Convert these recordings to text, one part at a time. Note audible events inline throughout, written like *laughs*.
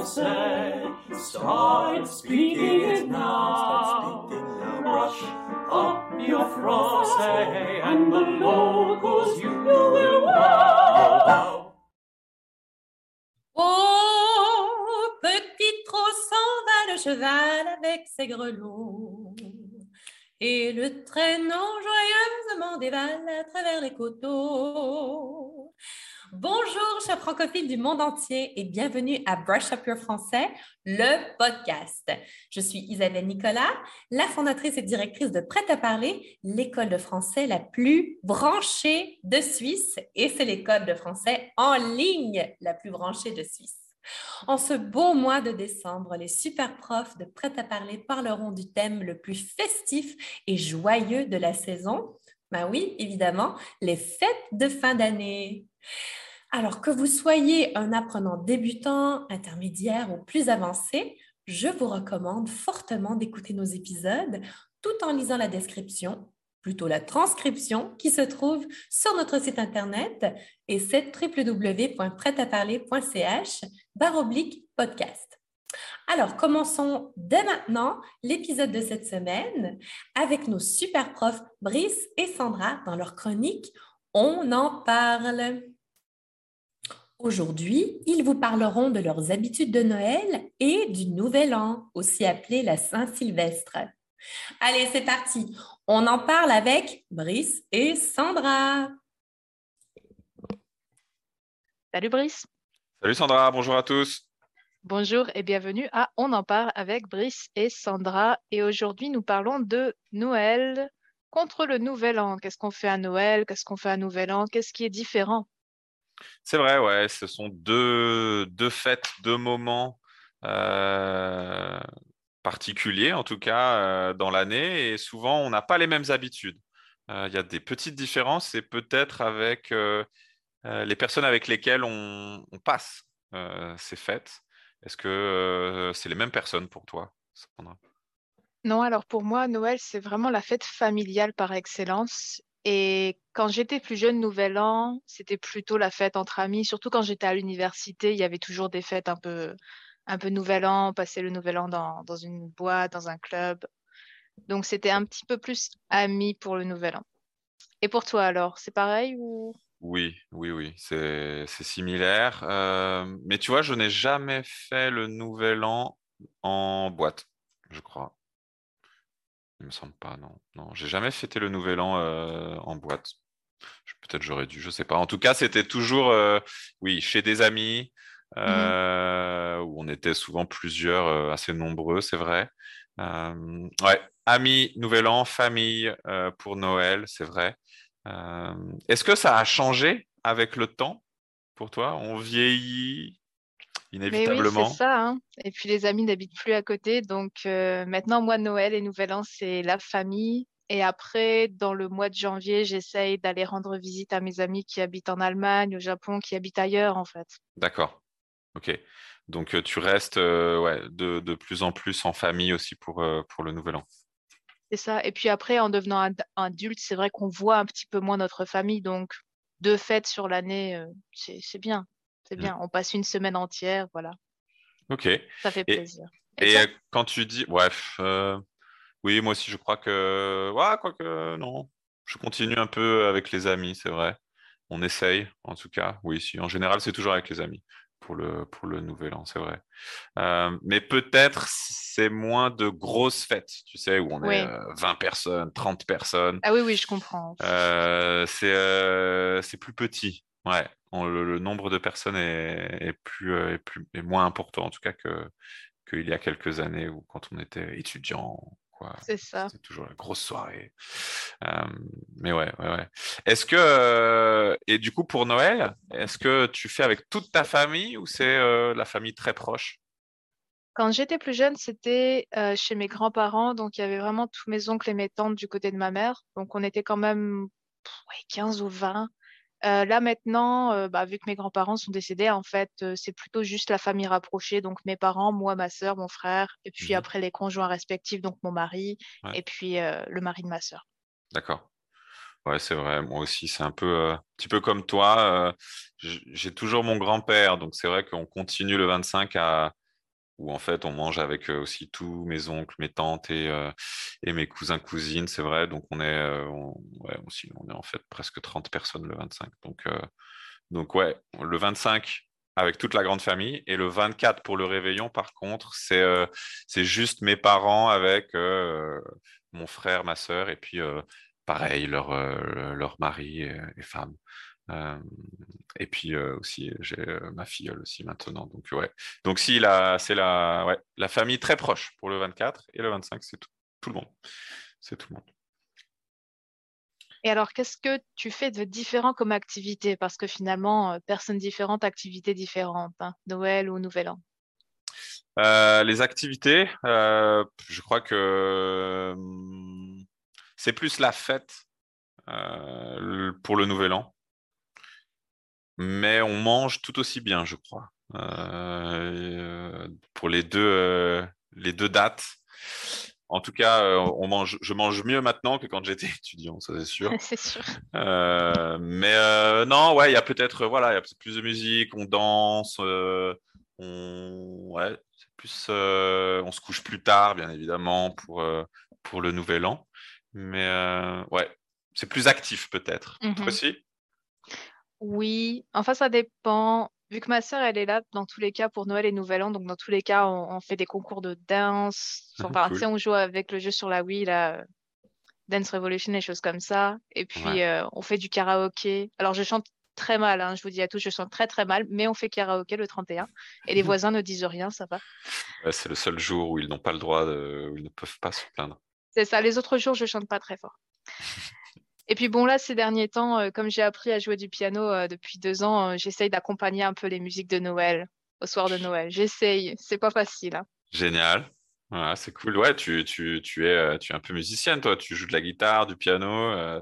français. Start speaking it now. Brush up your français and the locals you will wow. Oh, petit s'en va le cheval avec ses grelots. Et le traîneau joyeusement dévale à travers les coteaux. Bonjour, chers francophiles du monde entier et bienvenue à Brush Up Your Français, le podcast. Je suis Isabelle Nicolas, la fondatrice et directrice de Prêt à parler, l'école de français la plus branchée de Suisse et c'est l'école de français en ligne la plus branchée de Suisse. En ce beau mois de décembre, les super profs de Prêt à parler parleront du thème le plus festif et joyeux de la saison. Ben oui, évidemment, les fêtes de fin d'année. Alors que vous soyez un apprenant débutant, intermédiaire ou plus avancé, je vous recommande fortement d'écouter nos épisodes tout en lisant la description, plutôt la transcription qui se trouve sur notre site internet et c'est www.prêtaparler.ch oblique podcast. Alors, commençons dès maintenant l'épisode de cette semaine avec nos super profs Brice et Sandra dans leur chronique On en parle. Aujourd'hui, ils vous parleront de leurs habitudes de Noël et du Nouvel An, aussi appelé la Saint-Sylvestre. Allez, c'est parti. On en parle avec Brice et Sandra. Salut Brice. Salut Sandra, bonjour à tous. Bonjour et bienvenue à On en parle avec Brice et Sandra. Et aujourd'hui, nous parlons de Noël contre le Nouvel An? Qu'est-ce qu'on fait à Noël? Qu'est-ce qu'on fait à Nouvel An? Qu'est-ce qui est différent? C'est vrai, ouais, ce sont deux, deux fêtes, deux moments euh, particuliers, en tout cas, euh, dans l'année, et souvent, on n'a pas les mêmes habitudes. Euh, il y a des petites différences, et peut-être avec les personnes avec lesquelles on, passe ces fêtes. Est-ce que c'est les mêmes personnes pour toi, Non, alors pour moi, Noël, c'est vraiment la fête familiale par excellence. Et quand j'étais plus jeune, Nouvel An, c'était plutôt la fête entre amis. Surtout quand j'étais à l'université, il y avait toujours des fêtes un peu, un peu Nouvel An, passer le Nouvel An dans, une boîte, dans un club. Donc c'était un petit peu plus amis pour le Nouvel An. Et pour toi alors, c'est pareil ou? Oui, oui, oui, c'est similaire. Euh, mais tu vois, je n'ai jamais fait le Nouvel An en boîte, je crois. Il me semble pas, non. Non, j'ai jamais fêté le Nouvel An euh, en boîte. Peut-être j'aurais dû, je sais pas. En tout cas, c'était toujours, euh, oui, chez des amis mmh euh, où on était souvent plusieurs, assez nombreux, c'est vrai. ouais, amis, Nouvel An, famille pour Noël, c'est vrai. Est-ce que ça a changé avec le temps pour toi? On vieillit? Inévitablement. Mais oui, c'est ça. Hein. Et puis les amis n'habitent plus à côté. Donc euh, maintenant, moi, Noël et Nouvel An, c'est la famille. Et après, dans le mois de janvier, j'essaye d'aller rendre visite à mes amis qui habitent en Allemagne, au Japon, qui habitent ailleurs, en fait. D'accord. Ok. Donc euh, tu restes euh, ouais, de, de, plus en plus en famille aussi pour, pour le Nouvel An. C'est ça. Et puis après, en devenant adulte, c'est vrai qu'on voit un petit peu moins notre famille. Donc deux fêtes sur l'année, c'est bien. C'est mmh. bien. On passe une semaine entière, voilà. Ok. Ça fait plaisir. Et, euh, quand tu dis, bref, euh, oui, moi aussi, je crois que, ouais, quoi que, non, je continue un peu avec les amis, c'est vrai. On essaye, en tout cas. Oui, si. En général, c'est toujours avec les amis pour le, pour le nouvel an, c'est vrai. Euh, mais peut-être c'est moins de grosses fêtes, tu sais, où on est 20 personnes, 30 personnes. Ah oui, oui, je comprends. c'est plus petit. Ouais, le, nombre de personnes est, plus, euh, est, plus, est moins important en tout cas que qu'il y a quelques années ou quand on était étudiant. C'est ça. C'était toujours la grosse soirée. mais ouais, ouais, ouais. Est-ce que, euh, et du coup pour Noël, est-ce que tu fais avec toute ta famille ou c'est euh, la famille très proche? Quand j'étais plus jeune, c'était chez mes grands-parents, donc il y avait vraiment tous mes oncles et mes tantes du côté de ma mère. Donc on était quand même 15 ou 20. Euh, là maintenant, euh, bah, vu que mes grands-parents sont décédés, en fait, euh, c'est plutôt juste la famille rapprochée, donc mes parents, moi, ma sœur, mon frère, et puis mmh après les conjoints respectifs, donc mon mari, et puis le mari de ma sœur. D'accord. Ouais, c'est vrai. Moi aussi, c'est un peu, un petit peu comme toi. j'ai toujours mon grand-père, donc c'est vrai qu'on continue le 25 à, où en fait on mange avec aussi tous mes oncles, mes tantes et, mes cousins, cousines, c'est vrai. Donc on est, on est en fait presque 30 personnes le 25. Donc, donc ouais, le 25 avec toute la grande famille. Et le 24 pour le réveillon, par contre, c'est c'est juste mes parents avec mon frère, ma sœur, et puis pareil, leur, leur mari et, et femme. Et puis aussi, j'ai ma filleule aussi maintenant. Donc, ouais. Donc, si, c'est la, ouais, la famille très proche pour le 24 et le 25, c'est tout, tout le monde. C'est tout le monde. Et alors, qu'est-ce que tu fais de différent comme activité? Parce que finalement, personnes différentes, activités différentes, hein, Noël ou Nouvel An. les activités, je crois que c'est plus la fête pour le Nouvel An. Mais on mange tout aussi bien, je crois, pour les deux, les deux dates. En tout cas, euh, on mange, je mange mieux maintenant que quand j'étais *laughs* étudiant, ça c'est sûr. *laughs* c'est sûr. Euh, mais euh, non, ouais, il y a peut-être voilà, il y a plus de musique, on danse, on, ouais, plus, on se couche plus tard, bien évidemment, pour pour le nouvel an. Mais ouais, c'est plus actif peut-être. Toi Mhm. aussi? Oui, enfin, ça dépend. Vu que ma sœur, elle est là dans tous les cas pour Noël et Nouvel An, donc dans tous les cas, on, on fait des concours de danse. Enfin, tu Cool. sais, on joue avec le jeu sur la Wii, là, Dance Revolution, des choses comme ça. Et puis, Ouais. euh, on fait du karaoké. Alors, je chante très mal, hein, je vous dis à tous, je chante très très mal, mais on fait karaoké le 31. Et les *laughs* voisins ne disent rien, ça va. Ouais, c'est le seul jour où ils n'ont pas le droit, de... où ils ne peuvent pas se plaindre. C'est ça, les autres jours, je chante pas très fort. Et puis bon, là, ces derniers temps, euh, comme j'ai appris à jouer du piano euh, depuis deux ans, euh, j'essaye d'accompagner un peu les musiques de Noël, au soir de Noël. J'essaye, c'est pas facile. hein. Génial. Voilà, c'est cool. Ouais, tu, tu, tu es, tu es un peu musicienne, toi. Tu joues de la guitare, du piano. euh,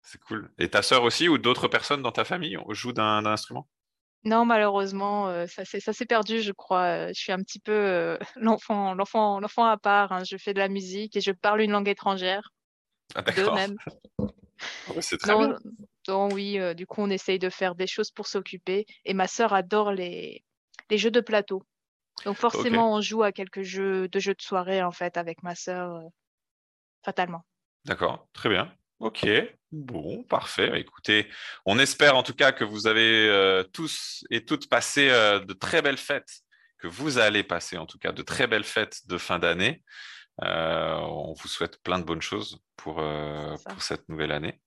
c'est cool. Et ta sœur aussi ou d'autres personnes dans ta famille jouent d'un instrument? Non, malheureusement, euh, ça s'est perdu, je crois. Euh, Je suis un petit peu euh, *laughs* l'enfant, à part. hein. Je fais de la musique et je parle une langue étrangère, Ah, deux d'accord. même. *laughs* Ouais, c'est très bien. Oui, euh, du coup, on essaye de faire des choses pour s'occuper. Et ma sœur adore les, les jeux de plateau. Donc forcément, on joue à quelques jeux de jeux de soirée, en fait, avec ma sœur, euh, fatalement. D'accord, très bien. Ok, bon, parfait. Bah, Écoutez, on espère en tout cas que vous avez euh, tous et toutes passé de très belles fêtes, que vous allez passer en tout cas de très belles fêtes de fin d'année. Euh, on vous souhaite plein de bonnes choses pour, euh, pour cette nouvelle année.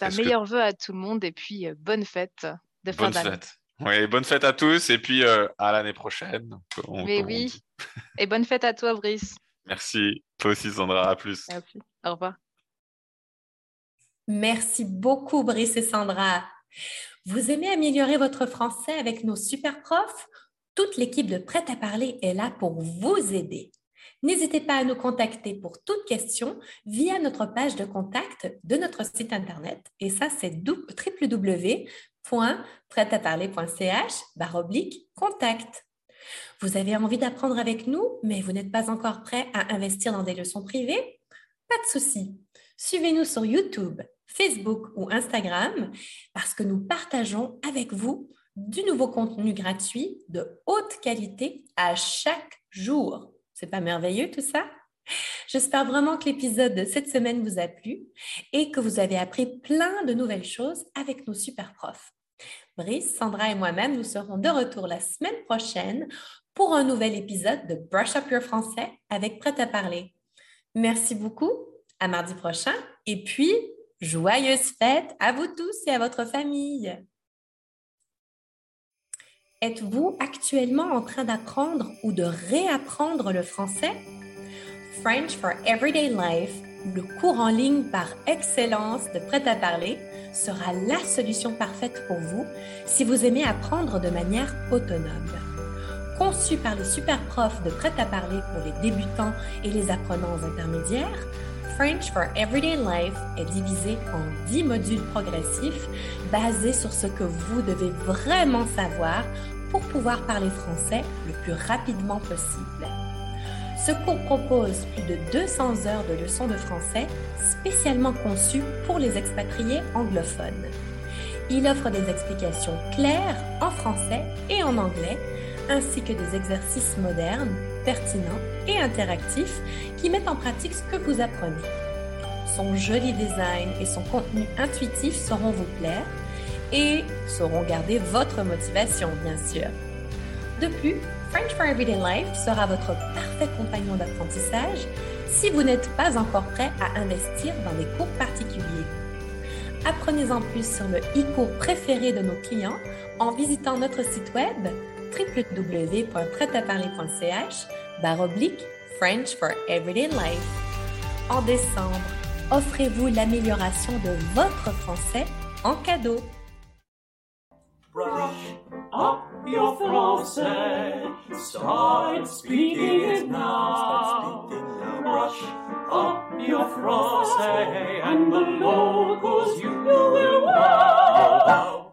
Un que- meilleur vœu à tout le monde et puis euh, bonne fête de fin Bonne d'année. fête. Oui, bonne fête à tous et puis euh, à l'année prochaine. Mais on oui. *laughs* Et bonne fête à toi, Brice. Merci. Toi aussi, Sandra. À plus. À plus. Au revoir. Merci beaucoup, Brice et Sandra. Vous aimez améliorer votre français avec nos super profs? Toute l'équipe de Prêt à parler est là pour vous aider. N'hésitez pas à nous contacter pour toute question via notre page de contact de notre site internet. Et ça, c'est www.prêtaparler.ch oblique contact. Vous avez envie d'apprendre avec nous, mais vous n'êtes pas encore prêt à investir dans des leçons privées? Pas de souci. Suivez-nous sur YouTube, Facebook ou Instagram parce que nous partageons avec vous du nouveau contenu gratuit de haute qualité à chaque jour. C'est pas merveilleux tout ça? J'espère vraiment que l'épisode de cette semaine vous a plu et que vous avez appris plein de nouvelles choses avec nos super profs. Brice, Sandra et moi-même, nous serons de retour la semaine prochaine pour un nouvel épisode de Brush Up Your Français avec Prêt à parler. Merci beaucoup, à mardi prochain et puis joyeuses fêtes à vous tous et à votre famille. Êtes-vous actuellement en train d'apprendre ou de réapprendre le français? French for Everyday Life, le cours en ligne par excellence de Prêt à parler, sera la solution parfaite pour vous si vous aimez apprendre de manière autonome. Conçu par les super profs de Prêt à parler pour les débutants et les apprenants intermédiaires, French for Everyday Life est divisé en 10 modules progressifs basés sur ce que vous devez vraiment savoir pour pouvoir parler français le plus rapidement possible. Ce cours propose plus de 200 heures de leçons de français spécialement conçues pour les expatriés anglophones. Il offre des explications claires en français et en anglais, ainsi que des exercices modernes, pertinents et interactifs qui mettent en pratique ce que vous apprenez. Son joli design et son contenu intuitif sauront vous plaire et sauront garder votre motivation, bien sûr. De plus, French for Everyday Life sera votre parfait compagnon d'apprentissage si vous n'êtes pas encore prêt à investir dans des cours particuliers. Apprenez en plus sur le e-cours préféré de nos clients en visitant notre site web www.prêtaparler.ch baroblique French for Everyday Life. En décembre, offrez-vous l'amélioration de votre français en cadeau. Brush up your français, start speaking it now. Brush up your français, and the locals you will wow.